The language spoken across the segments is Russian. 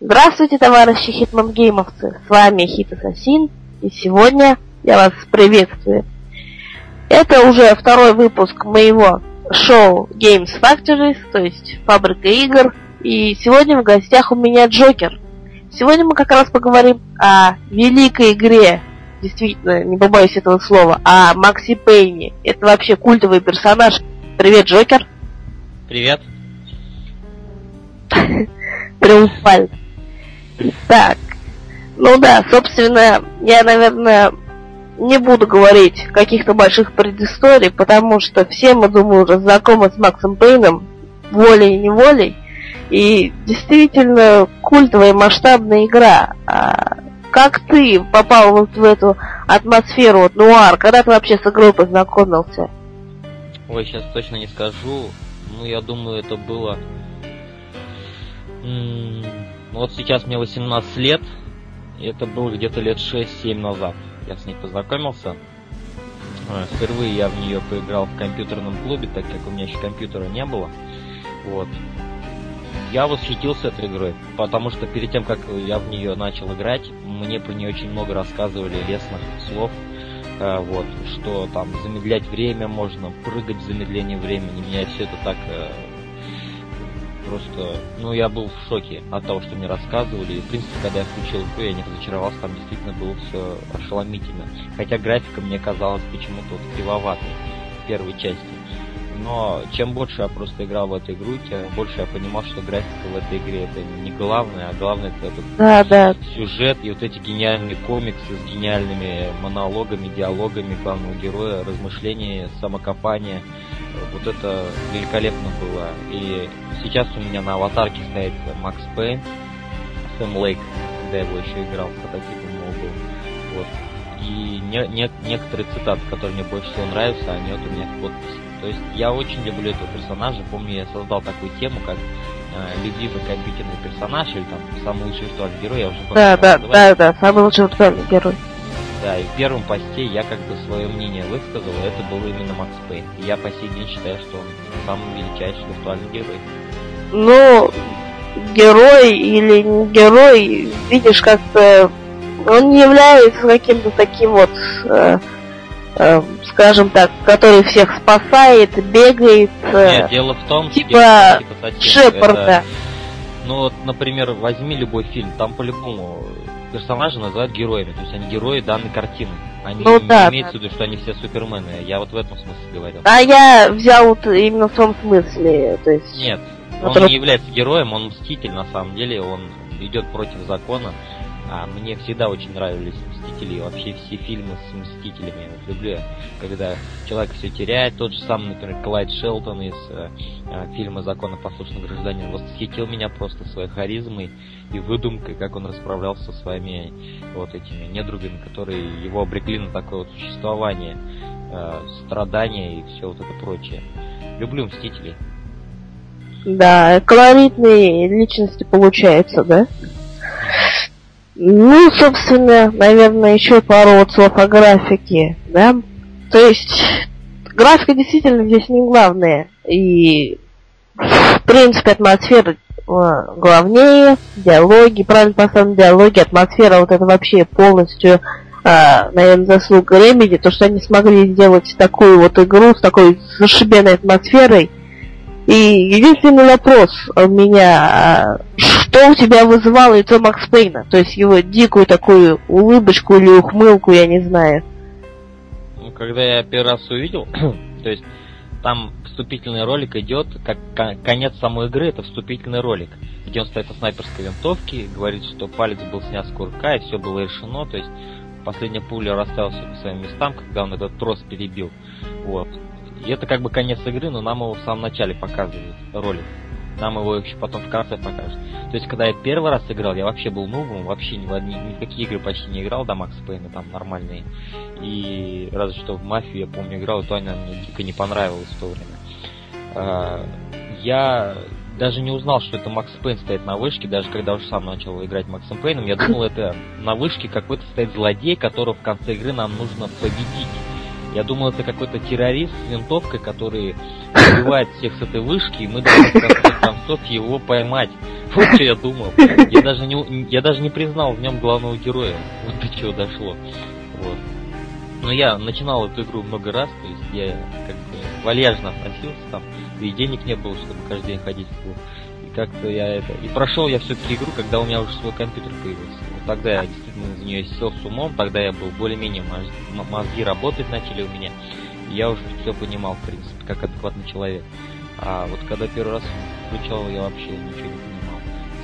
Здравствуйте, товарищи хитман-геймовцы! С вами Хит Ассасин, и сегодня я вас приветствую. Это уже второй выпуск моего шоу Games Factories, то есть фабрика игр, и сегодня в гостях у меня Джокер. Сегодня мы как раз поговорим о великой игре, действительно, не побоюсь этого слова, о Макси Пейне. Это вообще культовый персонаж. Привет, Джокер! Привет! Триумфально. Так, ну да, собственно, я, наверное, не буду говорить каких-то больших предысторий, потому что все мы, думаю, уже знакомы с Максом Пейном волей и неволей. И действительно культовая масштабная игра. А как ты попал вот в эту атмосферу вот, нуар? Когда ты вообще с игрой познакомился? Ой, сейчас точно не скажу. Ну, я думаю, это было вот сейчас мне 18 лет, и это было где-то лет 6-7 назад. Я с ней познакомился. А, впервые я в нее поиграл в компьютерном клубе, так как у меня еще компьютера не было. Вот. Я восхитился этой игрой, потому что перед тем, как я в нее начал играть, мне про нее очень много рассказывали лесных слов. А, вот, что там замедлять время можно, прыгать в замедление времени. Меня все это так э, просто, ну, я был в шоке от того, что мне рассказывали. И, в принципе, когда я включил игру, я не разочаровался, там действительно было все ошеломительно. Хотя графика мне казалась почему-то вот кривоватой в первой части. Но чем больше я просто играл в эту игру, тем больше я понимал, что графика в этой игре это не главное, а главное это этот да, да. сюжет и вот эти гениальные комиксы с гениальными монологами, диалогами главного героя, размышления, самокопания вот это великолепно было. И сейчас у меня на аватарке стоит Макс Пейн, Сэм Лейк, когда я его еще играл, прототипом его был. Вот. И не, не, некоторые цитаты, которые мне больше всего нравятся, они вот у меня в подписи. То есть я очень люблю этого персонажа. Помню, я создал такую тему, как э, любимый компьютерный персонаж или там самый лучший виртуальный герой, я уже Да, да, да, да, самый лучший виртуальный герой. Да, и в первом посте я как бы свое мнение высказал, это был именно Макс Пейн. И я по сей день считаю, что он самый величайший виртуальный герой. Ну, герой или не герой, видишь, как-то он не является каким-то таким вот, э, э, скажем так, который всех спасает, бегает. Э, Нет, дело в том, типа, типа Шепарда. Это... Ну вот, например, возьми любой фильм, там по-любому персонажи называют героями, то есть они герои данной картины. Они ну, не да, имеется да. в виду, что они все супермены. Я вот в этом смысле говорил. А я взял вот именно в том смысле, то есть. Нет, он не является героем, он мститель на самом деле, он идет против закона. А мне всегда очень нравились Мстители, вообще все фильмы с Мстителями. Вот люблю я, когда человек все теряет. Тот же самый, например, Клайд Шелтон из э, э, фильма «Законопослушный гражданин» восхитил меня просто своей харизмой и выдумкой, как он расправлялся со своими вот этими недругами, которые его обрекли на такое вот существование, э, страдания и все вот это прочее. Люблю Мстителей. Да, колоритные личности получается, да? Ну, собственно, наверное, еще пару вот слов о графике, да? То есть, графика действительно здесь не главная. И, в принципе, атмосфера э, главнее, диалоги, правильно поставлены диалоги, атмосфера вот это вообще полностью, э, наверное, заслуга Ремеди, то, что они смогли сделать такую вот игру с такой зашибенной атмосферой, и единственный вопрос у меня, а, что у тебя вызывало лицо Макс Пейна? То есть его дикую такую улыбочку или ухмылку, я не знаю. Ну, когда я первый раз увидел, то есть там вступительный ролик идет, как конец самой игры, это вступительный ролик, где он стоит на снайперской винтовке, говорит, что палец был снят с курка, и все было решено, то есть последняя пуля расставила все по своим местам, когда он этот трос перебил. Вот. И это как бы конец игры, но нам его в самом начале показывают, ролик. Нам его еще потом в конце покажут. То есть, когда я первый раз играл, я вообще был новым, вообще ни, ни, ни в какие игры почти не играл, да, Макс Пейна там нормальные. И разве что в Мафию, я помню, играл, то она мне дико не понравилась в то время. А, я даже не узнал, что это Макс Пейн стоит на вышке, даже когда уже сам начал играть Максом Пейном. Я думал, это на вышке какой-то стоит злодей, которого в конце игры нам нужно победить. Я думал, это какой-то террорист с винтовкой, который убивает всех с этой вышки, и мы должны в конце концов его поймать. Вот что я думал. Я даже не, я даже не признал в нем главного героя. Вот до чего дошло. Вот. Но я начинал эту игру много раз, то есть я как бы вальяжно относился там, и денег не было, чтобы каждый день ходить в клуб. И как-то я это... И прошел я все-таки игру, когда у меня уже свой компьютер появился. Вот тогда я действительно за нее сел с умом, тогда я был более-менее мозги работать начали у меня. И я уже все понимал, в принципе, как адекватный человек. А вот когда первый раз включал, я вообще ничего не понимал.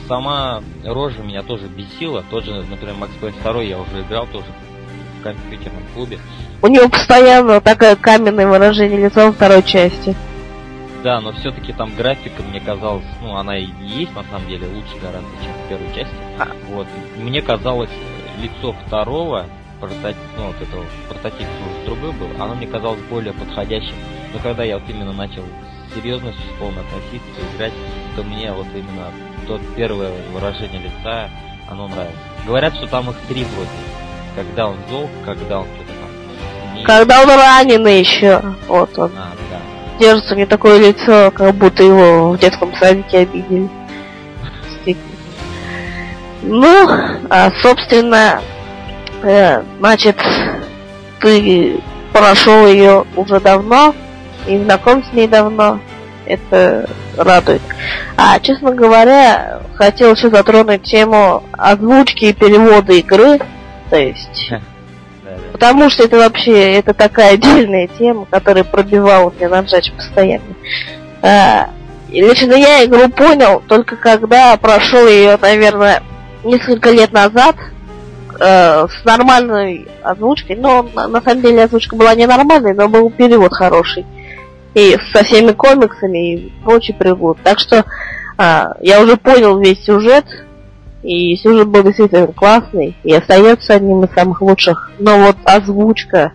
Сама рожа меня тоже бесила. Тот же, например, Max Payne 2 я уже играл тоже в компьютерном клубе. У него постоянно такое каменное выражение лица во второй части. Да, но все-таки там графика мне казалось, ну, она и есть на самом деле лучше гораздо, чем в первой части. А. Вот. Мне казалось, лицо второго прототип, ну, вот этого прототип уже другой был, оно мне казалось более подходящим. Но когда я вот именно начал серьезностью с полной относиться, играть, то мне вот именно то первое выражение лица, оно нравится. Говорят, что там их три вроде. Когда он зол, когда он что-то там... Не... Когда он раненый еще. Вот он. А, да. Держится не такое лицо, как будто его в детском садике обидели. Ну, а, собственно, э, значит, ты прошел ее уже давно, и знаком с ней давно. Это радует. А, честно говоря, хотел еще затронуть тему озвучки и перевода игры. То есть... Потому что это вообще, это такая отдельная тема, которая пробивала мне на джач постоянно. А, и лично я игру понял только когда прошел ее, наверное, несколько лет назад э, с нормальной озвучкой. Но на, на самом деле озвучка была не нормальной, но был перевод хороший и со всеми комиксами и прочий приблуд. Так что а, я уже понял весь сюжет, и сюжет был действительно классный, и остается одним из самых лучших. Но вот озвучка,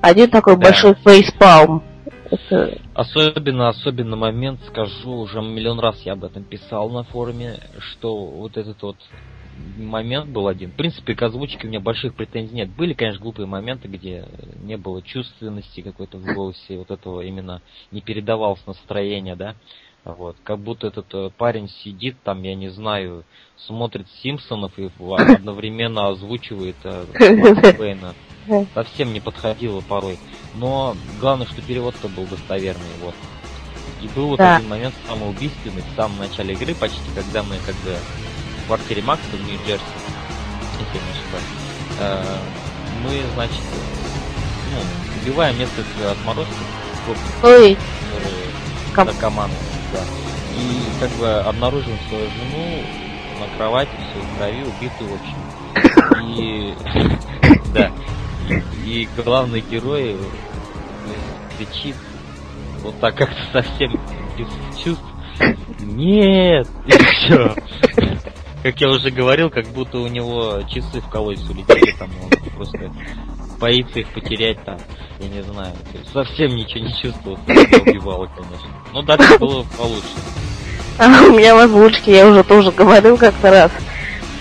один такой да. большой фейспалм. Это... Особенно, особенно момент, скажу, уже миллион раз я об этом писал на форуме, что вот этот вот момент был один. В принципе, к озвучке у меня больших претензий нет. Были, конечно, глупые моменты, где не было чувственности какой-то в голосе, вот этого именно не передавалось настроение, да. Вот, как будто этот э, парень сидит там, я не знаю, смотрит Симпсонов и одновременно озвучивает э, Бэйна. Совсем не подходило порой. Но главное, что перевод-то был достоверный, вот. И был вот да. один момент самоубийственный в самом начале игры, почти когда мы как бы квартире Макса в Нью-Джерси, если не ошибаюсь, э, мы, значит, ну, убиваем несколько отморозков, Ой. наркоманы, да. И как бы обнаруживаем свою жену на кровати, все в крови, убитую, в общем. И да. И главный герой кричит вот так как-то совсем без чувств. Нет! И все как я уже говорил, как будто у него часы в колодец улетели, там он просто боится их потерять там, я не знаю, совсем ничего не чувствовал, убивало, конечно. Но дальше было получше. А у меня в озвучке, я уже тоже говорил как-то раз,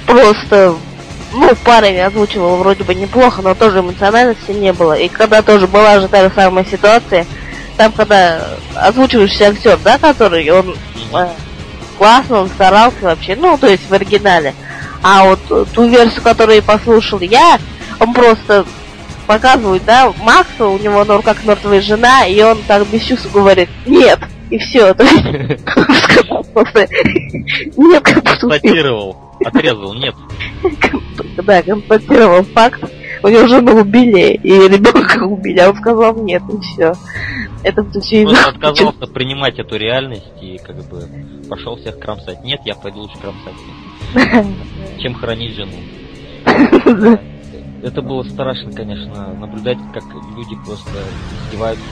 просто, ну, парень озвучивал вроде бы неплохо, но тоже эмоциональности не было. И когда тоже была же та же самая ситуация, там, когда озвучивающийся актер, да, который, он классно, он старался вообще, ну, то есть в оригинале. А вот ту версию, которую я послушал я, он просто показывает, да, Макса, у него на руках мертвая жена, и он так без чувств говорит, нет, и все. Просто, нет, Констатировал, отрезал, нет. Да, констатировал факт, у него жену убили, и ребенка убили, а он сказал нет, и все. Это все Он отказался принимать эту реальность и как бы пошел всех кромсать. Нет, я пойду лучше кромсать. Чем хранить жену. Это было страшно, конечно, наблюдать, как люди просто издеваются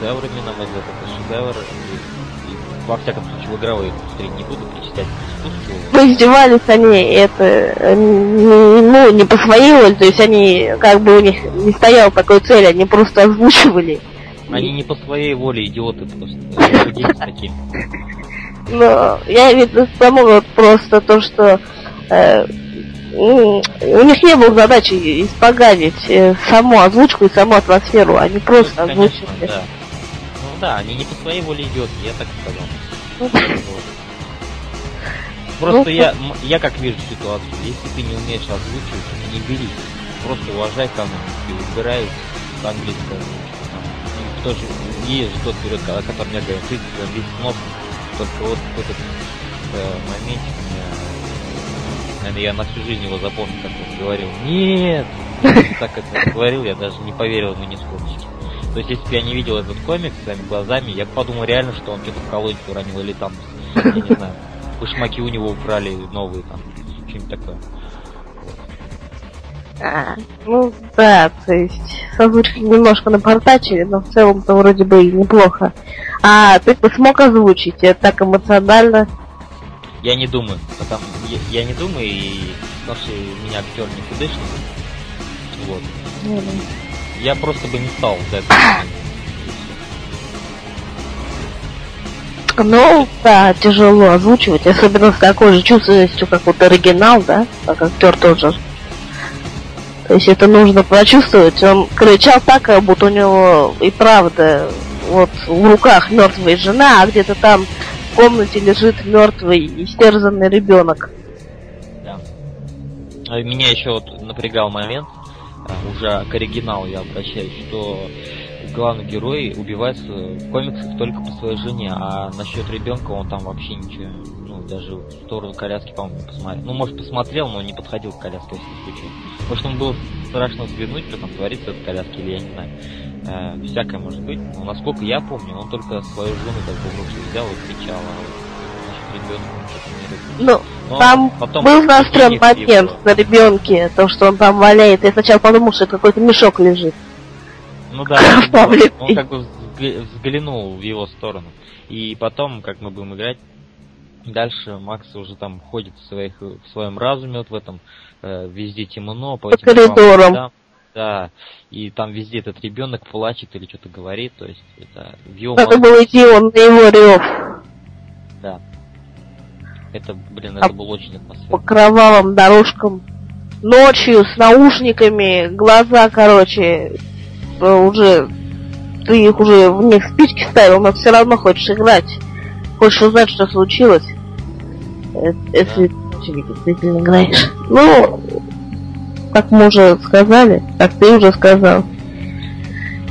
на мой взгляд, это шедевр. И, и, во всяком случае, в игровой индустрии не буду причислять к искусству. Ну, издевались они, это, ну, не по своей воле, то есть они, как бы у них не стоял такой цели, они просто озвучивали. Они не по своей воле идиоты просто. такие. Но я имею в тому вот просто то, что э, у них не было задачи испоганить э, саму озвучку и саму атмосферу, они просто ну, озвучили. Да. Ну да, они не по своей воле идет, я так сказал. Просто Ну, я, я как вижу ситуацию, если ты не умеешь озвучивать, не бери. Просто уважай коммунику и выбирай с английского. там, ну, есть же тот период, о котором я говорил, ты весь нос, только вот в этот э, меня, наверное, я на всю жизнь его запомню, как он говорил, нет, так это говорил, я даже не поверил ему ни сколько. То есть, если бы я не видел этот комикс своими глазами, я бы подумал реально, что он что-то в колонию уронил или там, я не знаю, башмаки у него украли новые там, что-нибудь такое. А, ну да, то есть с озвучкой немножко напортачили, но в целом-то вроде бы и неплохо. А ты бы смог озвучить это так эмоционально? Я не думаю, потому я, я не думаю, и потому что меня актер не худышный. Вот. Я просто бы не стал за это. Ну, да, тяжело озвучивать, особенно с такой же чувственностью, как вот оригинал, да, как актер тоже. То есть это нужно прочувствовать. Он кричал так, как будто у него и правда вот в руках мертвая жена, а где-то там в комнате лежит мертвый истерзанный ребенок. Да. А Меня еще вот напрягал момент, уже к оригиналу я обращаюсь, что главный герой убивается в комиксах только по своей жене, а насчет ребенка он там вообще ничего, ну, даже в сторону коляски, по-моему, посмотрел. Ну, может, посмотрел, но не подходил к коляске, если случайно. Может, он был страшно взглянуть, что там творится в коляске, или я не знаю. Э, всякое может быть. Но, насколько я помню, он только свою жену так в взял и кричал, а вот насчет ребенка он. Ну, Но Там был настроен момент на ребенке, то, что он там валяет. Я сначала подумал, что какой-то мешок лежит. Ну да, Павлик. он как бы взгля- взглянул в его сторону. И потом, как мы будем играть, дальше Макс уже там ходит в, своих, в своем разуме, вот в этом, э, везде темно, по, По этим коридорам. да, да, и там везде этот ребенок плачет или что-то говорит, то есть это в его Надо мозгу- было идти он на его рев да. Это, блин, А это было очень по атмосферно. кровавым дорожкам. Ночью с наушниками, глаза, короче, э, уже ты их уже в них спички ставил, но все равно хочешь играть. Хочешь узнать, что случилось. Э, Если ты действительно играешь. Ну, как мы уже сказали, как ты уже сказал.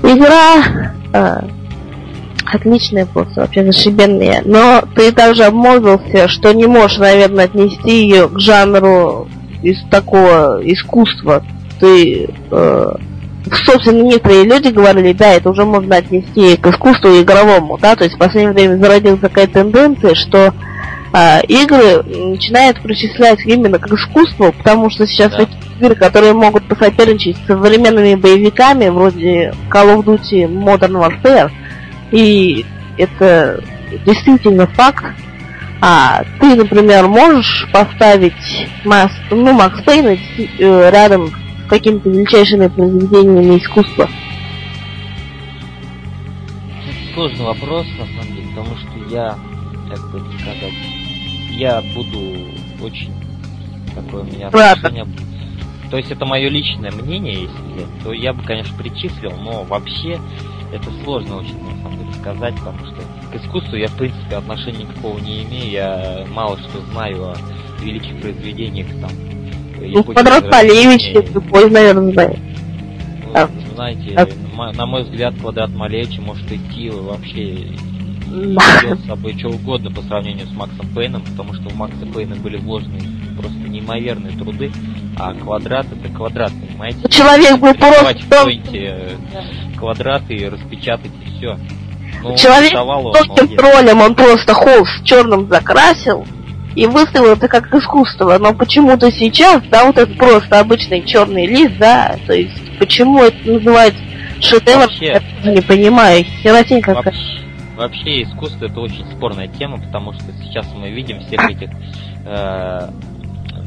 Игра а, отличная просто, вообще зашибенная. Но ты также обмолвился, что не можешь, наверное, отнести ее к жанру из такого искусства. Ты, э, собственно, некоторые люди говорили, да, это уже можно отнести к искусству игровому, да, то есть в последнее время зародилась такая тенденция, что а, игры начинают причислять именно к искусству, потому что сейчас Да. такие игры, которые могут посоперничать с современными боевиками, вроде Call of Duty Modern Warfare, и это действительно факт. А ты, например, можешь поставить Макс, ну, Макс Пейна э, рядом с какими-то величайшими произведениями искусства? Это сложный вопрос, на самом деле, потому что я, как бы сказать, я буду очень такое у меня отношение. То есть это мое личное мнение, если то я бы, конечно, причислил, но вообще это сложно очень, на самом деле, сказать, потому что к искусству я, в принципе, отношения никакого не имею, я мало что знаю о великих произведениях, там, Ну, Малевич, Возрождения. любой, наверное, знает. Ну, знаете, А. на мой взгляд, квадрат Малевича может идти вообще с собой что угодно по сравнению с Максом Пейном, потому что в Макса Пейна были вложены просто неимоверные труды, а квадрат это квадрат, понимаете? Человек был просто... квадраты и распечатать и все. Ну, Человек рисовал он, Тонким троллем он просто холст черным закрасил и выставил это как искусство. Но почему-то сейчас, да, вот этот просто обычный черный лист, да, то есть почему это называется шедевр, Вообще- я тоже не понимаю. Херотень какая. Вообще, вообще искусство это очень спорная тема, потому что сейчас мы видим всех этих э,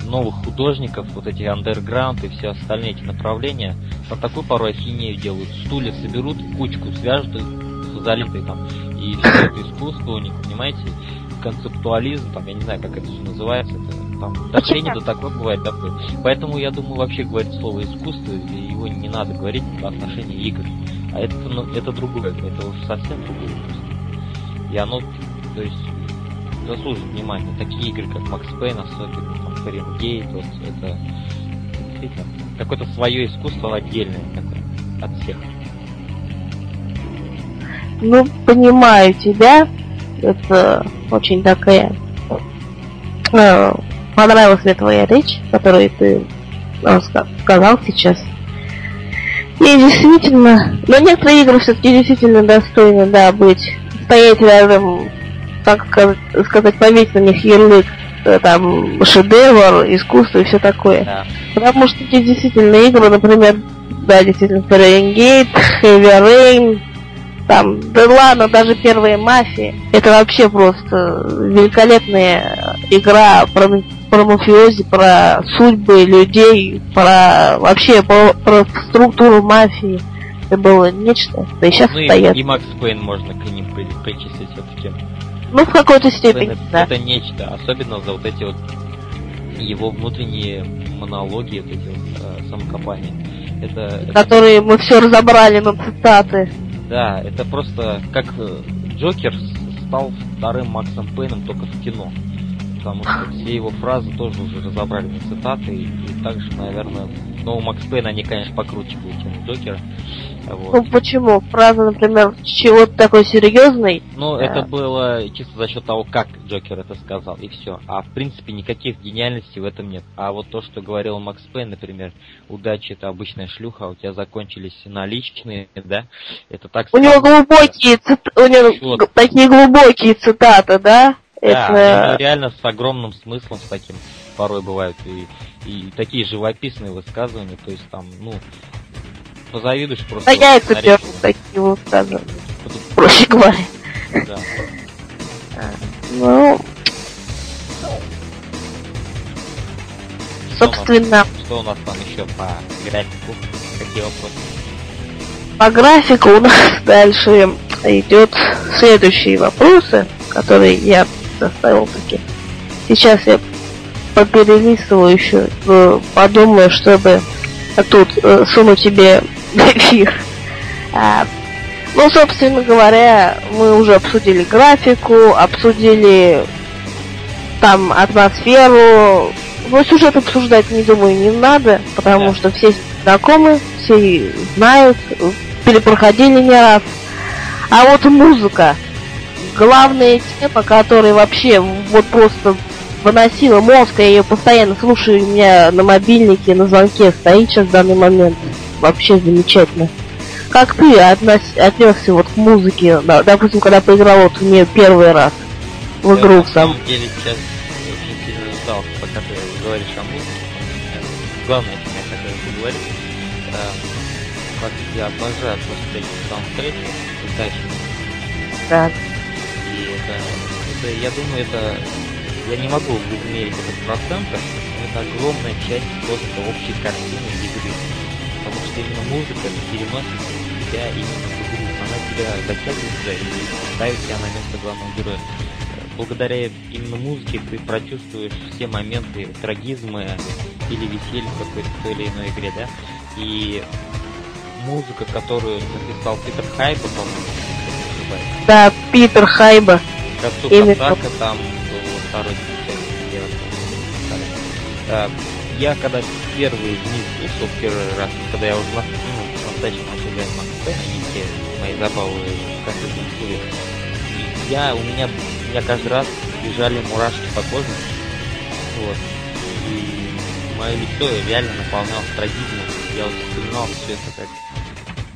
новых художников, вот эти андерграунд и все остальные эти направления, на такую порой ахинею делают. Стулья соберут, кучку свяжут изолентой там, и все это искусство у них, понимаете, концептуализм, там, я не знаю, как это все называется, это, там, до такое бывает такое. Поэтому я думаю, вообще говорить слово искусство, его не надо говорить в отношении игр. А это, ну, это другое, это уже совсем другое просто. И оно, то есть, заслуживают внимания. Такие игры, как Макс Пейн, особенно там Фаренгейт, вот это действительно какое-то свое искусство отдельное такое от всех. Ну, понимаю тебя. Это очень такая... Э, понравилась мне твоя речь, которую ты э, сказал сейчас. И действительно, но некоторые игры все-таки действительно достойны, да, быть, стоять рядом, так сказать, повесить на них ярлык, э, там, шедевр, искусство и все такое. Да. Потому что эти действительно игры, например, да, действительно, Фаренгейт, Heavy Rain, там, да ладно, даже первые мафии. Это вообще просто великолепная игра про, про мафиози, про судьбы людей, про вообще про, про структуру мафии. Это было нечто. Да и сейчас ну, стоят. И, и Макс Пейн можно к ним причислить все-таки. Ну, в какой-то степени, это, да. Это нечто, особенно за вот эти вот его внутренние монологи, вот эти вот э, самокопания. Это, Которые это... мы все разобрали на цитаты. Да, это просто как э, Джокер стал вторым Максом Пейном только в кино. Потому что все его фразы тоже уже разобрали на цитаты. И, и также, наверное, ну, Макс Пейн, они, конечно, покруче были, чем Джокера. Вот. Ну почему? Фраза, например, чего-то такой серьезный. Ну, да. это было чисто за счет того, как Джокер это сказал, и все. А в принципе никаких гениальностей в этом нет. А вот то, что говорил Макс Пейн, например, удача это обычная шлюха, у тебя закончились наличные, да? Это так У него глубокие цит... у него такие глубокие цитаты, да? Да, это... реально с огромным смыслом, с таким порой бывают и, и такие живописные высказывания, то есть там, ну, позавидуешь просто. Да я это первый такие высказывания. Проще говоря. Да. А, ну, собственно... Что у нас там еще по графику? Какие вопросы? По графику у нас дальше идет следующие вопросы, которые я составил таки. Сейчас я поперелистываю еще, э, подумаю, чтобы тут э, сунуть тебе эфир. А, ну, собственно говоря, мы уже обсудили графику, обсудили там атмосферу. Ну, сюжет обсуждать, не думаю, не надо, потому да. что все знакомы, все знают, перепроходили не раз. А вот музыка. Главная тема, которая вообще вот просто выносила мозг, я ее постоянно слушаю, у меня на мобильнике, на звонке стоит сейчас в данный момент. Вообще замечательно. Как ты относ... отнесся вот к музыке, допустим, когда поиграл вот в нее первый раз в игру я, сам? Я сейчас очень сильно ждал, пока ты говоришь о музыке. Главное, что я хотел поговорить. Э, я обожаю просто эти саундтреки, удачные. Да. Это, это, я думаю, это я не могу измерить этот процент, но это огромная часть просто общей картины игры. Потому что именно музыка переносит тебя именно в игру. Она тебя затягивает и ставит тебя на место главного героя. Благодаря именно музыке ты прочувствуешь все моменты трагизма или веселья в какой-то той или иной игре, да? И музыка, которую написал Питер Хайба, по-моему, Да, Питер Хайба. Именно. там второй части делать. А, я когда первые дни слушал первый раз, когда я уже ну, по-настоящему начал играть они все мои забавы в компьютерном стуле, я, у меня, у меня каждый раз бежали мурашки по коже, вот, и мое лицо реально наполнялось трагизмом, я вот вспоминал все это как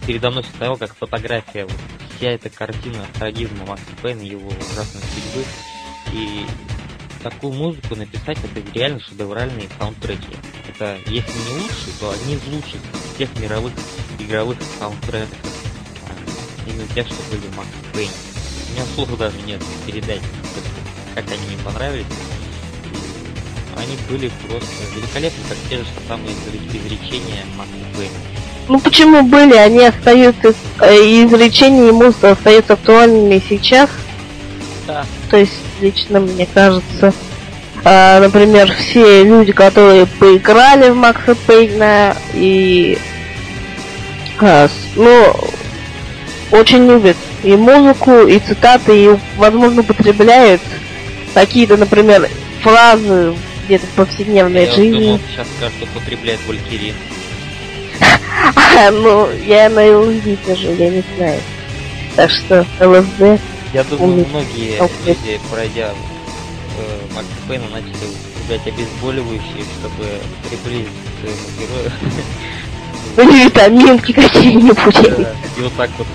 передо мной стояла как фотография, вот, вся эта картина трагизма Макса Пейна, его ужасной судьбы, и такую музыку написать, это реально шедевральные саундтреки. Это, если не лучшие, то одни из лучших всех мировых игровых саундтреков. А, именно тех, что были в Макс Пейн. У меня слов даже нет передать, как они мне понравились. Они были просто великолепны, как те же самые изречения Макса Пейна. Ну почему были? Они остаются, э, изречения ему остаются актуальными сейчас. Да. То есть лично мне кажется. А, например, все люди, которые поиграли в Макса Пейна и а, ну, очень любят и музыку, и цитаты, и, возможно, употребляют какие-то, например, фразы где-то в повседневной Я жизни. думал, сейчас скажут, употребляет ну, я на ЛСД тоже, я не знаю. Так что ЛСД. Я думаю, Умный. многие люди, пройдя э, Макс Пейна, начали употреблять обезболивающие, чтобы приблизить к своему герою. Ну, или витаминки какие-нибудь. Да. И вот так вот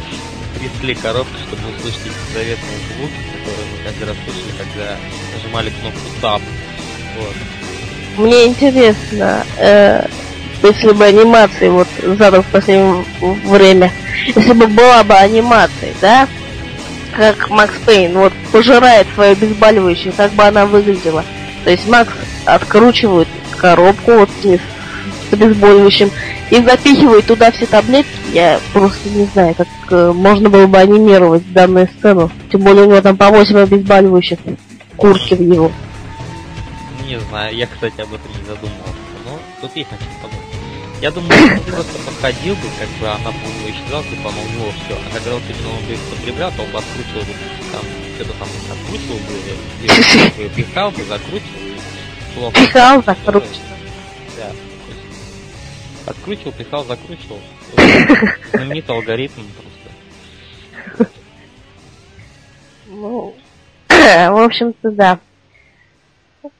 трясли коробки, чтобы услышать эти заветные звуки, которые мы каждый раз слышали, когда нажимали кнопку Tab. Вот. Мне интересно, э, если бы анимации вот задал в последнее время, если бы была бы анимация, да, как Макс Пейн вот пожирает свою обезболивающую, как бы она выглядела. То есть Макс откручивает коробку вот с, с обезболивающим и запихивает туда все таблетки. Я просто не знаю, как э, можно было бы анимировать данную сцену. Тем более у него там по 8 обезболивающих курки в его. Не знаю, я, кстати, об этом не задумывался. Но тут есть над чем подумать. Я думаю, он просто подходил бы, как бы она бы у него исчезала, типа она у него все. А когда вот именно он бы их потреблял, то он бы откручивал бы, там, что-то там откручивал бы, пихал бы, закручивал. Плохо. Пихал, закручивал. Да. Откручивал, пихал, закручивал. Знаменитый алгоритм просто. Ну, в общем-то, да.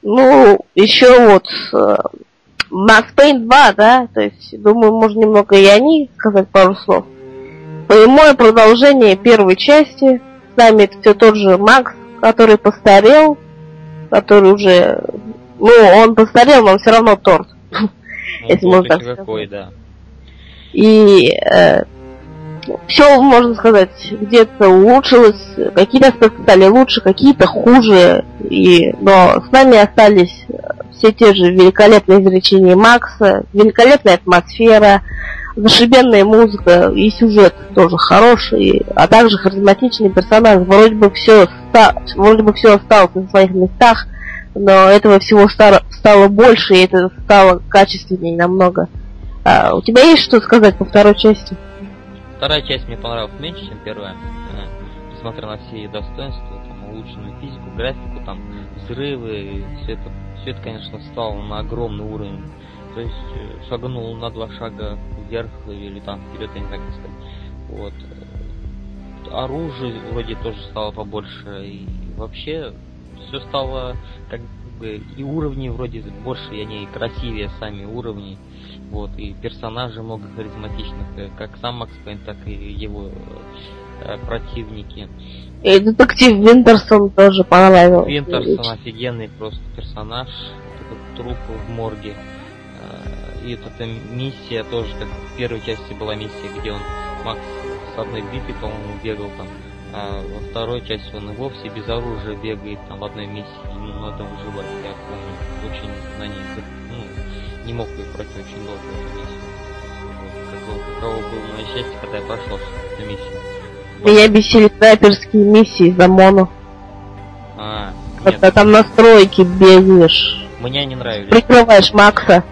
Ну, еще вот э, Max Payne 2, да, то есть, думаю, можно немного и о ней сказать пару слов. Прямое продолжение первой части. С нами это все тот же Макс, который постарел, который уже... Ну, он постарел, но он все равно торт. Ну, Если можно так какой, да. И все, можно сказать, где-то улучшилось, какие-то аспекты стали лучше, какие-то хуже. И, но с нами остались э, все те же великолепные изречения Макса, великолепная атмосфера, зашибенная музыка и сюжет тоже хороший, а также харизматичный персонаж. Вроде бы все вроде бы все осталось на своих местах, но этого всего стало, стало больше, и это стало качественнее намного. А, у тебя есть что сказать по второй части? Вторая часть мне понравилась меньше, чем первая. Несмотря на все ее достоинства, там, улучшенную физику, графику, там, взрывы, все это, все это, конечно, стало на огромный уровень. То есть э, шагнул на два шага вверх или там вперед, я не знаю, как сказать. Вот. Оружие вроде тоже стало побольше. И вообще все стало как бы и уровни вроде больше, и они красивее сами уровни. Вот, и персонажей много харизматичных, э, как сам Макс Пейн, так и его э, противники. И детектив Винтерсон тоже понравился. Винтерсон офигенный просто персонаж, этот труп в морге. Э, И вот эта миссия тоже, как в первой части была миссия, где он Макс с одной битой, по-моему, бегал там. А во второй части он и вовсе без оружия бегает там в одной миссии, ему надо выживать, я помню. Очень на ней ну, не мог ее пройти очень долго эту миссию. Вот, каково, каково было мое счастье, когда я прошел эту миссию. Меня бесили снайперские миссии за моно. А, нет, Когда там настройки бегаешь, мне не нравились. прикрываешь Макса.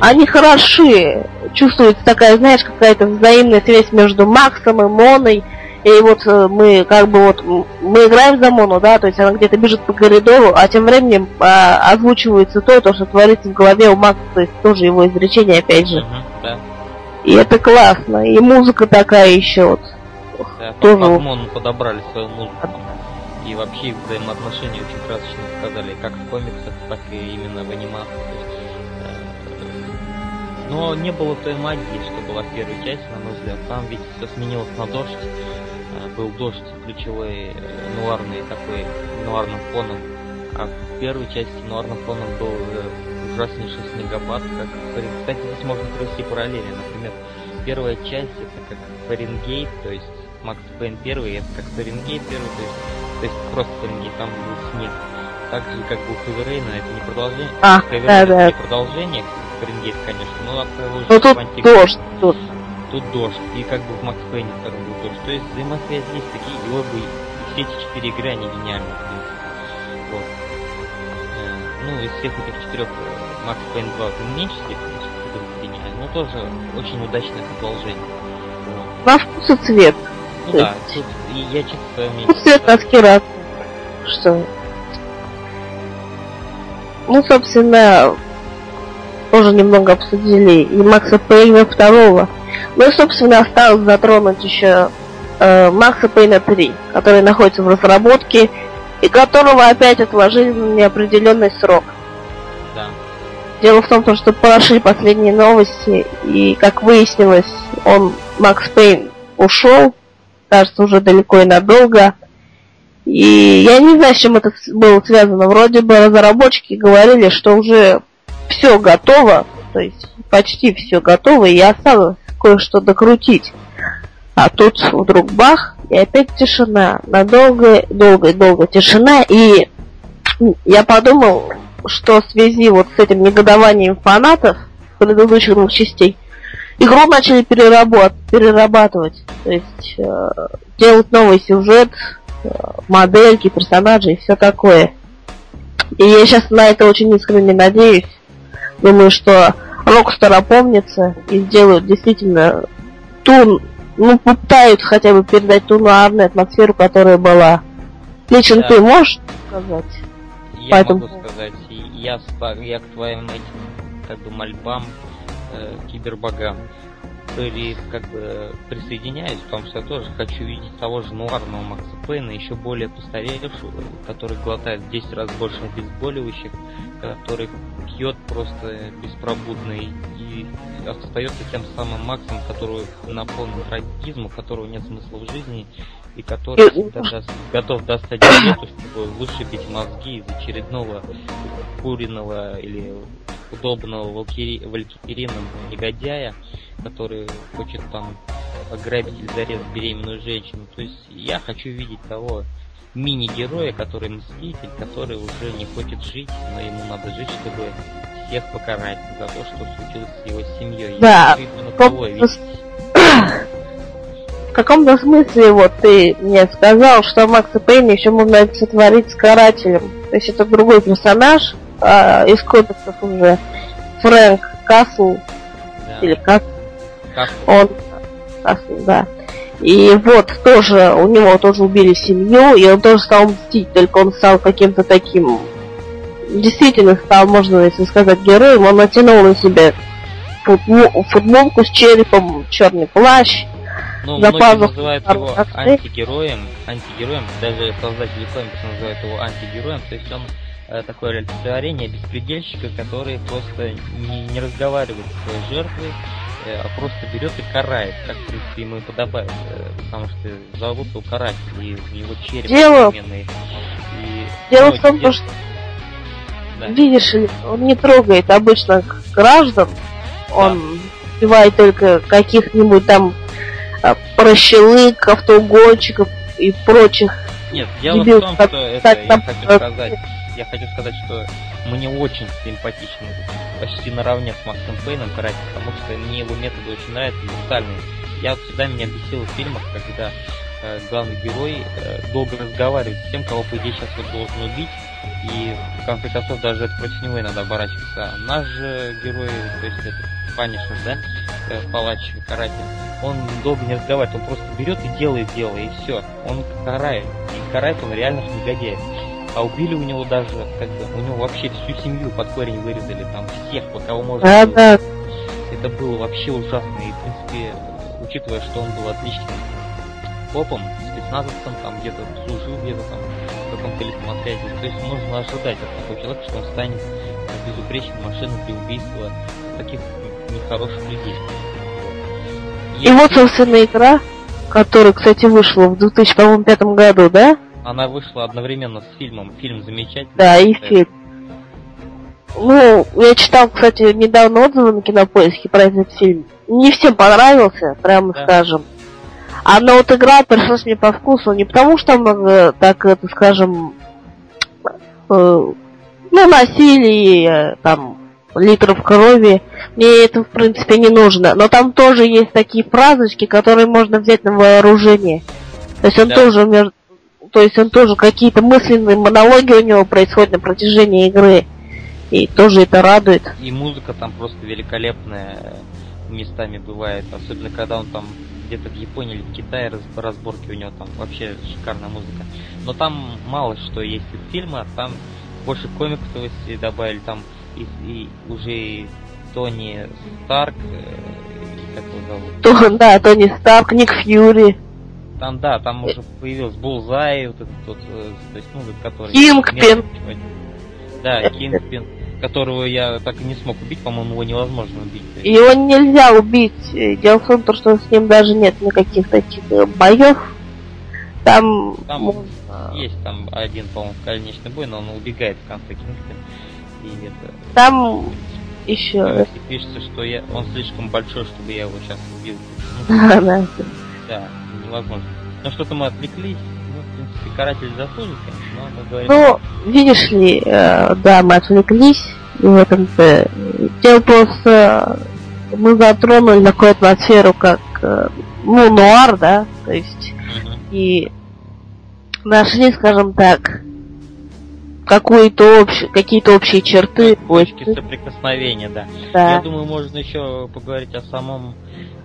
Они хороши. Чувствуется такая, знаешь, какая-то взаимная связь между Максом и Моной. И вот э, мы как бы вот мы играем за Мону, да, то есть она где-то бежит по коридору, а тем временем а, озвучивается то, то, что творится в голове у Макса, то есть тоже его изречение опять же. Мгм, да, И это классно. И музыка такая еще вот. да, Тоже под вот. Мон подобрали свою музыку. И вообще взаимоотношения очень красочно показали, как в комиксах, так и именно в анимации. Есть, э, Но не было той магии, что была в первой части, на мой взгляд. Там ведь все сменилось на дождь. Э, Был дождь ключевой, э, нуарный такой, нуарным фоном. А в первой части нуарным фоном был э, ужаснейший снегопад. Как... Кстати, здесь можно провести параллели. Например, первая часть это как Фаренгейт, то есть Макс Пейн первый, это как Фаренгейт первый, то есть, то есть просто Фаренгейт, там был снег. Так же, как у Хэви это не продолжение. А, Хэви да, да. не продолжение Фаренгейт, конечно, но отправил Ну тут дождь, тут. Тут дождь, и как бы в Макс Пейне втором был дождь. То есть взаимосвязь есть такие, и оба, и все эти четыре игры, они гениальны, в принципе. Вот. Э, Ну, из всех этих четырех Макс Пейн 2 в степени все-таки гениальный, но тоже очень удачное продолжение. Вот. На вкус и цвет. Ну да, тут и я чисто свое мнение. Вкус цвет скажу. аспирация. Что? Ну, собственно, тоже немного обсудили и Макса Пейна второго. Ну и, собственно, осталось затронуть еще э, Макса Пейна 3, который находится в разработке и которого опять отложили на неопределенный срок. Да. Дело в том, что прошли последние новости, и, как выяснилось, он, Макс Пейн, ушел, кажется, уже далеко и надолго. И я не знаю, с чем это было связано. Вроде бы разработчики говорили, что уже все готово, то есть почти все готово, и осталось кое-что докрутить. А тут вдруг бах, и опять тишина. Надолго, долго, долго тишина. И я подумал, что в связи вот с этим негодованием фанатов предыдущих двух частей, игру начали переработ, перерабатывать. То есть э, делать новый сюжет, э, модельки, персонажи и все такое. И я сейчас на это очень искренне надеюсь. Думаю, что Rockstar опомнится и сделают действительно ту, ну, попытают хотя бы передать ту нуарную атмосферу, которая была. Лично да. ты можешь сказать? Я Поэтому... могу сказать, я, я к твоим этим, как бы, мольбам э, кибербогам при, как бы присоединяюсь, потому что я тоже хочу видеть того же нуарного Макса Пейна, еще более постаревшего, который глотает в 10 раз больше обезболивающих, который пьет просто беспробудно и остается тем самым Максом, который наполнен трагизму, которого нет смысла в жизни, и который всегда даст, готов достать билету, чтобы вышибить мозги из очередного куриного или удобного валькирином негодяя, который хочет там ограбить или зарезать беременную женщину. То есть я хочу видеть того мини-героя, который мститель, который уже не хочет жить, но ему надо жить, чтобы всех покарать за то, что случилось с его семьей. Да. В каком-то смысле вот ты мне сказал, что Макса Пейна еще можно сотворить с карателем. То есть это другой персонаж а, из кодексов уже. Фрэнк Касл. Да. Или Он да. И вот тоже, у него тоже убили семью, и он тоже стал мстить, только он стал каким-то таким, действительно стал, можно если сказать, героем, он натянул на себя футболку с черепом, черный плащ, ну, за многие называют его антигероем, антигероем, даже создатели комикса называют его антигероем, то есть он э, такое олицетворение беспредельщика, который просто не, не разговаривает с своей жертвой, а просто берет и карает, как, в принципе, ему и подобает, э, потому что зовут его каратель, и у него череп Дело... современный. И... Дело в том, дел... что да. видишь ли, он не трогает обычно граждан, он убивает только каких-нибудь там а, прощелык, автоугонщиков и прочих. Нет, дело в том, что это, я хочу сказать, я хочу сказать, что мне очень симпатичен, почти наравне с Максом Пейном каратель, потому что мне его методы очень нравятся, брутальные. Я всегда меня бесил в фильмах, когда э, главный герой э, долго разговаривает с тем, кого, по идее, сейчас вот должен убить, и в конце концов даже это против него иногда оборачивается. А наш же герой, то есть это Панишер, да, э, палач, каратель, он долго не разговаривает, он просто берет и делает дело, и все. Он карает. И карает он реальных негодяев. А убили у него даже, как бы, у него вообще всю семью под корень вырезали, там, всех, по кого можно а, было. Да. Это было вообще ужасно, и, в принципе, учитывая, что он был отличным копом, спецназовцем, там, где-то служил, где-то там, в каком-то отряде, то есть можно ожидать от такого человека, что он станет безупречной машиной при убийстве таких нехороших людей. И, и вот, собственно, игра, которая, кстати, вышла в 2005 году, да? Она вышла одновременно с фильмом. Фильм замечательный. Да, и фильм. Ну, я читал, кстати, недавно отзывы на кинопоиске про этот фильм. Не всем понравился, прямо да. скажем. А но вот игра пришлась мне по вкусу не потому, что много, так это скажем, э, ну, насилие, там, литров крови. Мне это, в принципе, не нужно. Но там тоже есть такие фразочки, которые можно взять на вооружение. То есть он да. тоже то есть он тоже какие-то мысленные монологи у него происходят на протяжении игры. И тоже это радует. И музыка там просто великолепная местами бывает. Особенно когда он там где-то в Японии или в Китае разборки у него там вообще шикарная музыка. Но там мало что есть из фильма, там больше комиксовости добавили, там и, и уже Тони Старк, э, как его зовут? То, да, Тони Старк, Ник Фьюри. Там, да, там уже появился Булзай, вот этот вот, э, то есть, ну, который... Кингпин. Да, Кингпин, которого я так и не смог убить, по-моему, его невозможно убить. Его нельзя убить. Дело в том, что с ним даже нет никаких таких э, боев. Там, там есть там один, по-моему, конечный бой, но он убегает в конце Кингпин. И это... Там еще... Пишется, что я... он слишком большой, чтобы я его сейчас убил. Да, да. Невозможно. Но что-то мы отвлеклись. Ну, в принципе, каратель заслужит, конечно, но мы говорим... Ну, видишь ли, э, да, мы отвлеклись, и в этом-то... Дело просто... Мы затронули такую атмосферу, как, э, ну, нуар, да, то есть... Угу. И нашли, скажем так, какую-то общ... какие-то общие черты. Точки соприкосновения, да. да. Я думаю, можно еще поговорить о самом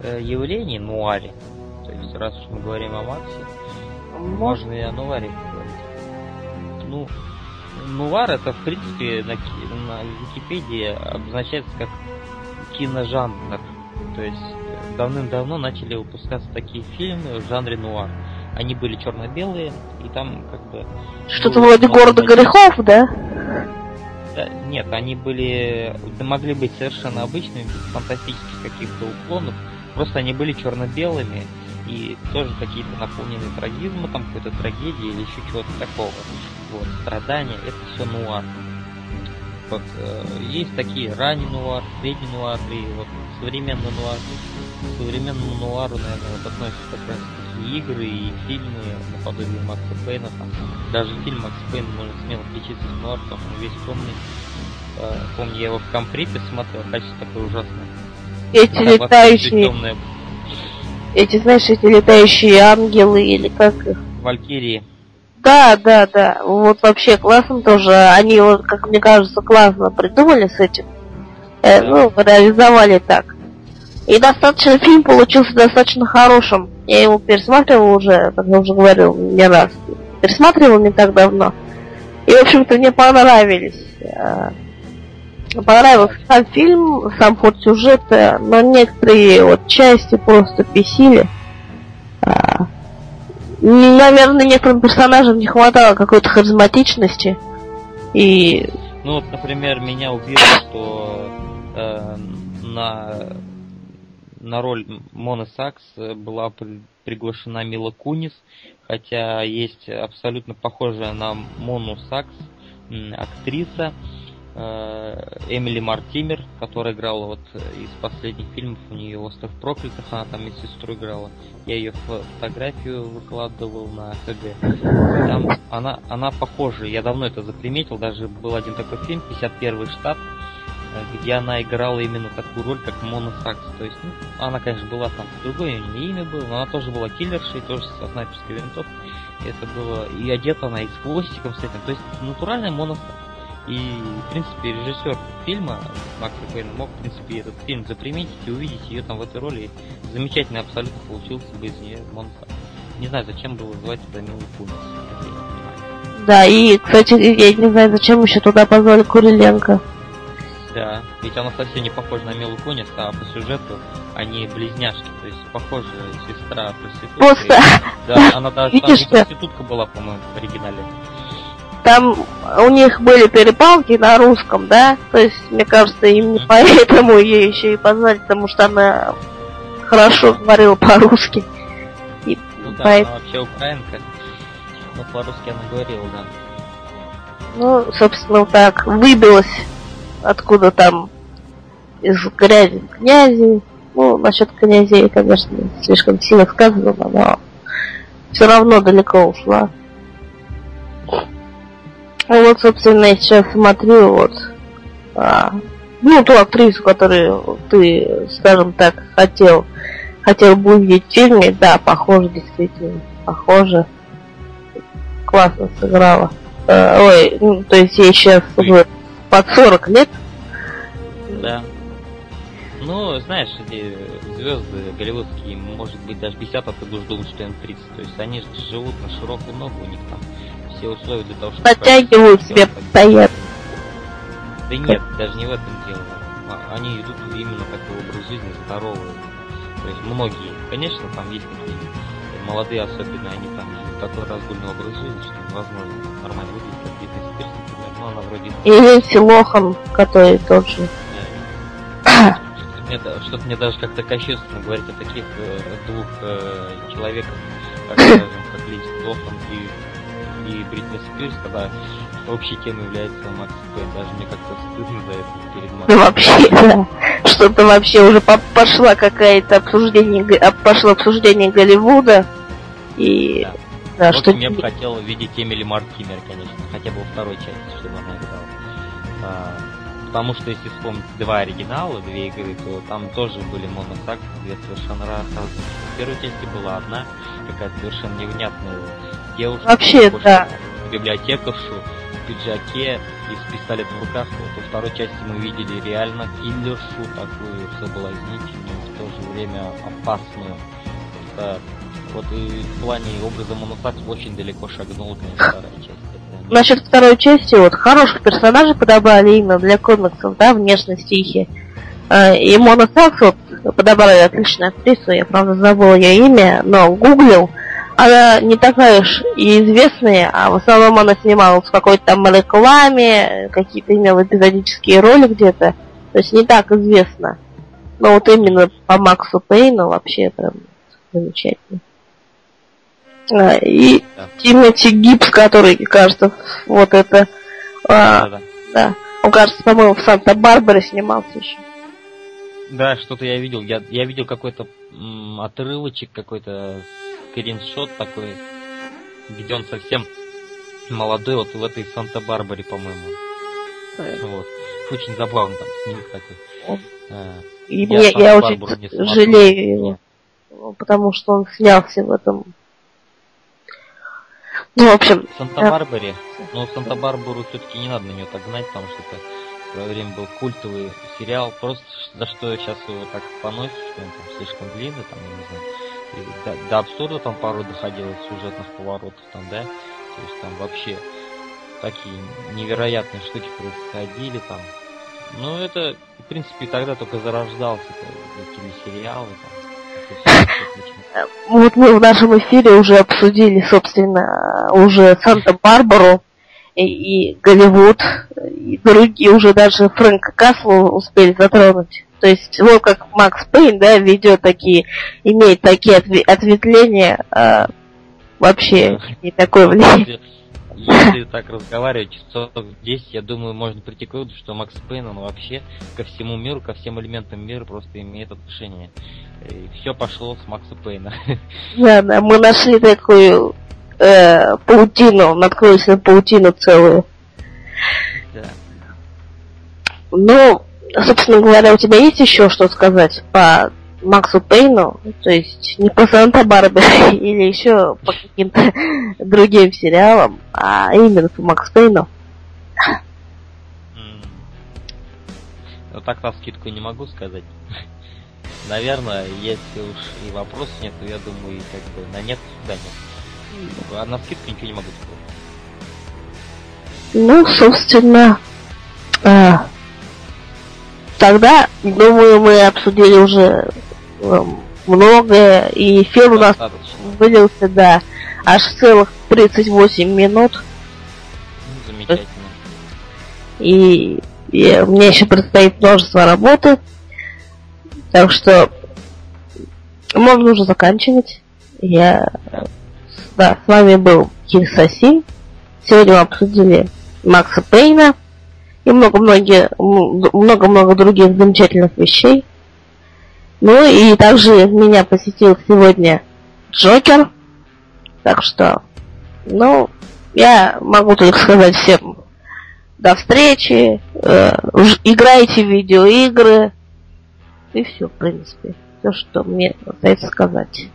э, явлении нуаре. Есть, раз уж мы говорим о Максе, можно, и о нуаре поговорить. Ну, нуар это, в принципе, на, на Википедии обозначается как киножанр. То есть, давным-давно начали выпускаться такие фильмы в жанре нуар они были черно-белые, и там как бы... Что-то вроде города грехов, да? да? Нет, они были... могли быть совершенно обычными, без фантастических каких-то уклонов, просто они были черно-белыми, и тоже какие-то наполненные трагизма, там какой-то трагедии или еще чего-то такого. Вот, страдания, это все нуар. Вот, э, есть такие ранний нуар, средний нуар и вот современный нуар. К современному нуару, наверное, вот относится как раз и игры, и фильмы наподобие Макса Пейна. Там, даже фильм Макс Пейн может смело отличиться с нуар, потому что он весь темный. Э, помню, я его в комприте смотрел, качество такое ужасное. Эти летающие... Эти, знаешь, эти летающие ангелы или как их? Валькирии. Да, да, да. Вот вообще классно тоже. Они, вот, как мне кажется, классно придумали с этим. Э, ну, реализовали так. И достаточно фильм получился достаточно хорошим. Я его пересматривал уже, как я уже говорил, не раз. Пересматривал не так давно. И, в общем-то, мне понравились. Э, понравился сам фильм, сам ход сюжета, но некоторые вот части просто бесили. А, наверное, некоторым персонажам не хватало какой-то харизматичности. И... Ну вот, например, меня убило, что э, на, на роль Моны Сакс была при, приглашена Мила Кунис, хотя есть абсолютно похожая на Мону Сакс актриса, Э, Эмили Мартимер, которая играла вот э, из последних фильмов, у нее «Остров проклятых», она там медсестру играла. Я ее фотографию выкладывал на ХГ. Там она, она похожа, я давно это заприметил, даже был один такой фильм, 51 штат, э, где она играла именно такую роль, как Мона Сакс. То есть, ну, она, конечно, была там другое, у нее имя было, но она тоже была киллершей, тоже со снайперской винтовкой. Это было, и одета она и с хвостиком с этим. То есть, натуральная Мона Сакс. И, в принципе, режиссер фильма Макс Пейн мог, в принципе, этот фильм заприметить и увидеть ее там в этой роли. Замечательно абсолютно получился бы из нее монстр. Не знаю, зачем было звать это Милу Кунис. Да, и, кстати, я не знаю, зачем еще туда позвали Куриленко. Да, ведь она совсем не похожа на Милу Кунис, а по сюжету они близняшки, то есть похожая сестра проститутка. Просто... Да, она даже там проститутка была, по-моему, в оригинале там у них были перепалки на русском, да? То есть, мне кажется, именно поэтому ее еще и позвали, потому что она хорошо говорила по-русски. И ну да, поэтому... она вообще украинка. Но по-русски она говорила, да. Ну, собственно, вот так выбилась откуда там из грязи князи. Ну, насчет князей, конечно, слишком сильно сказано, но все равно далеко ушла. Ну вот, собственно, я сейчас смотрю вот а, ну, ту актрису, которую ты, скажем так, хотел, хотел бы увидеть в фильме, да, похоже, действительно, похоже. Классно сыграла. А, ой, ну, то есть ей сейчас вот, под 40 лет. Да. Ну, знаешь, эти звезды голливудские, может быть, даже 50 а ты будешь думать, что им 30. То есть они же живут на широкую ногу, у них там все условия для того, чтобы... Натягивают себе постоянно. Да нет, даже не в этом дело. А, они идут именно такой образ жизни здоровый. То есть многие, конечно, там есть такие молодые особенно, они там такой разгульный образ жизни, что невозможно нормально выглядеть, как Спирс, например, но она вроде... И Линдси Лохан, который тот же. Что-то мне, даже как-то кощунственно говорить о таких э, двух э, человеках, как, скажем, как Линдси Лохан и, и Бритни Спирс, когда общей темой является Макс Пейн. Даже мне как-то стыдно за это перед Максом. Ну вообще, да. Что-то вообще уже по пошла какая-то обсуждение, пошло обсуждение Голливуда. И да. Да, вот что... я бы хотел видеть Эмили Мартимер, конечно, хотя бы во второй части, чтобы она играла. А, потому что если вспомнить два оригинала, две игры, то там тоже были моносаксы, две совершенно разные. В первой части была одна, какая-то совершенно невнятная девушка. Вообще, да. Библиотекаршу, в пиджаке и с пистолетом в руках. Вот во второй части мы видели реально киллершу, такую соблазнительную, в то же время опасную. Это вот и в плане образа Моносакс очень далеко шагнул, конечно, вторая часть. Насчет второй части, вот хороших персонажей подобрали именно для комиксов, да, внешность их. А, и Моносакс вот подобрали отличную актрису, я правда забыла ее имя, но гуглил, она не такая уж и известная, а в основном она снималась в какой-то там рекламе, какие-то имела эпизодические роли где-то, то есть не так известно. Но вот именно по Максу Пейну вообще прям замечательно. А, и да. Тимати Гибс, который, кажется, вот это... А, да, да. да. Он, кажется, по-моему, в Санта-Барбаре снимался еще. Да, что-то я видел. Я, я видел какой-то отрывочек, какой-то скриншот такой, где он совсем молодой, вот в этой Санта-Барбаре, по-моему. Вот. Очень забавно там снимок такой. А, и я, мне, я очень жалею его, Нет. потому что он снялся в этом. Ну, в общем... В Санта-Барбаре. Да. Но Санта-Барбару все-таки не надо на нее так гнать, потому что это в свое время был культовый сериал. Просто за что сейчас его так поносит, что он там слишком длинный, там, я не знаю до, до абсурда там пару доходило сюжетных поворотов там, да, то есть там вообще такие невероятные штуки происходили там. Ну, это, в принципе, тогда только зарождался телесериалы там. Вот мы в нашем эфире уже обсудили, собственно, уже Санта-Барбару и, и Голливуд, и другие уже даже Фрэнка Касла успели затронуть. То есть, вот как Макс Пейн, да, ведет такие, имеет такие ответвления, а, вообще не такое влияние. Если так разговаривать часов 10, я думаю, можно прийти к выводу, что Макс Пейн, он вообще ко всему миру, ко всем элементам мира просто имеет отношение. И все пошло с Макса Пейна. Да, да, мы нашли такую э, паутину, наткнулись на паутину целую. Да. Ну, собственно говоря, у тебя есть еще что сказать по Максу Пейну, то есть не по Санта-Барбаре или еще по каким-то другим сериалам, а именно по Максу Пейну? Ну так на скидку не могу сказать. Наверное, если уж и вопрос нет, то я думаю, как бы на нет, да нет. А на скидку ничего не могу сказать. Ну, собственно, а, тогда, думаю, мы обсудили уже эм, многое, и эфир у нас вылился, да, аж целых 38 минут. Замечательно. И, и мне еще предстоит множество работы, так что можно уже заканчивать. Я, да, с вами был Кирсасим. Сегодня мы обсудили Макса Пейна и много-многие, много-много других замечательных вещей. Ну и также меня посетил сегодня Джокер. Так что, ну, я могу только сказать всем до встречи, э, играйте в видеоигры, и все, в принципе. Все, что мне остается сказать.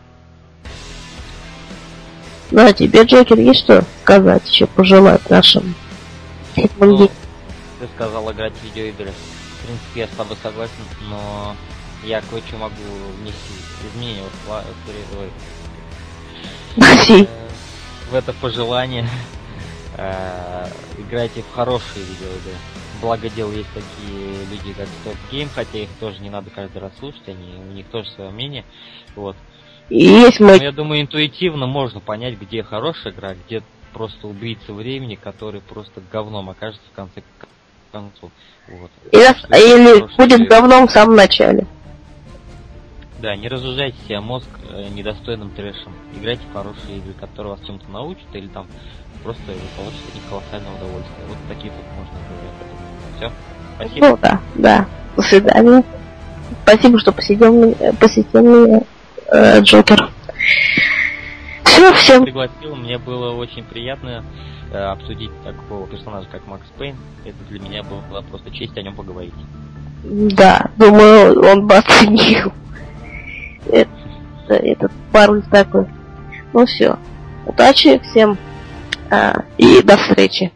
Ну а тебе, Джокер, есть что сказать, еще пожелать нашим ну, ты сказал играть в видеоигры. В принципе, я с тобой согласен, но я кое-что могу внести изменения вот, в, в, в это пожелание. э, играйте в хорошие видеоигры. Благо дел есть такие люди, как Stop Game, хотя их тоже не надо каждый раз слушать, они, у них тоже свое мнение. Вот. Есть мой... Но я думаю, интуитивно можно понять, где хорошая игра, где просто убийца времени, который просто говном окажется в конце концов. Вот. И раз- Что или будет говном в самом начале. Да, не разжижайте себе мозг э, недостойным трэшем. Играйте в хорошие игры, которые вас чем-то научат, или там просто вы получите от них колоссальное удовольствие. Вот такие тут можно говорить. Все. Спасибо. Ну да, да. До свидания. Спасибо, что посетил меня, посетил меня э, Джокер. Все, всем пригласил. Мне было очень приятно э, обсудить такого персонажа, как Макс Пейн. Это для меня была просто честь о нем поговорить. Да, думаю, он бы оценил. Это, этот пароль такой. Ну все. Удачи всем. а, и до встречи.